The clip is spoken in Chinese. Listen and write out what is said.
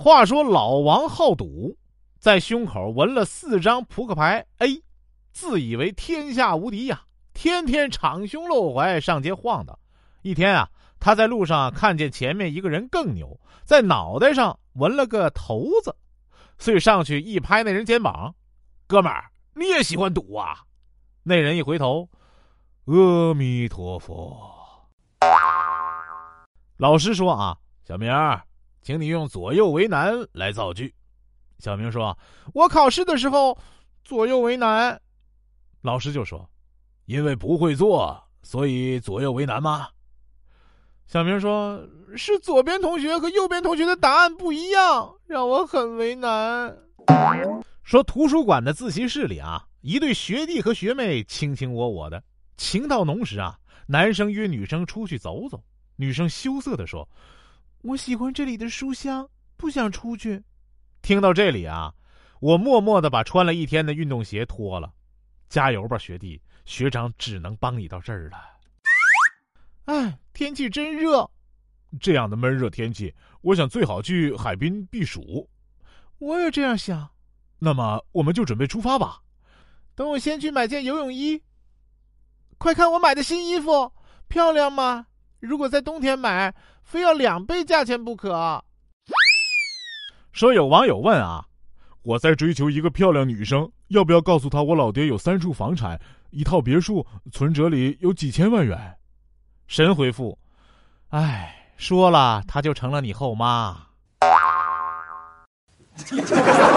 话说老王好赌，在胸口纹了四张扑克牌 A，自以为天下无敌呀，天天敞胸露怀上街晃荡。一天啊，他在路上看见前面一个人更牛，在脑袋上纹了个头子，遂上去一拍那人肩膀：“哥们儿，你也喜欢赌啊？”那人一回头：“阿弥陀佛。”老师说啊，小明儿。请你用左右为难来造句。小明说：“我考试的时候左右为难。”老师就说：“因为不会做，所以左右为难吗？”小明说：“是左边同学和右边同学的答案不一样，让我很为难。”说图书馆的自习室里啊，一对学弟和学妹卿卿我我的，情到浓时啊，男生约女生出去走走，女生羞涩的说。我喜欢这里的书香，不想出去。听到这里啊，我默默的把穿了一天的运动鞋脱了。加油吧，学弟！学长只能帮你到这儿了。哎，天气真热，这样的闷热天气，我想最好去海滨避暑。我也这样想。那么，我们就准备出发吧。等我先去买件游泳衣。快看我买的新衣服，漂亮吗？如果在冬天买。非要两倍价钱不可。说有网友问啊，我在追求一个漂亮女生，要不要告诉她我老爹有三处房产、一套别墅，存折里有几千万元？神回复：哎，说了她就成了你后妈。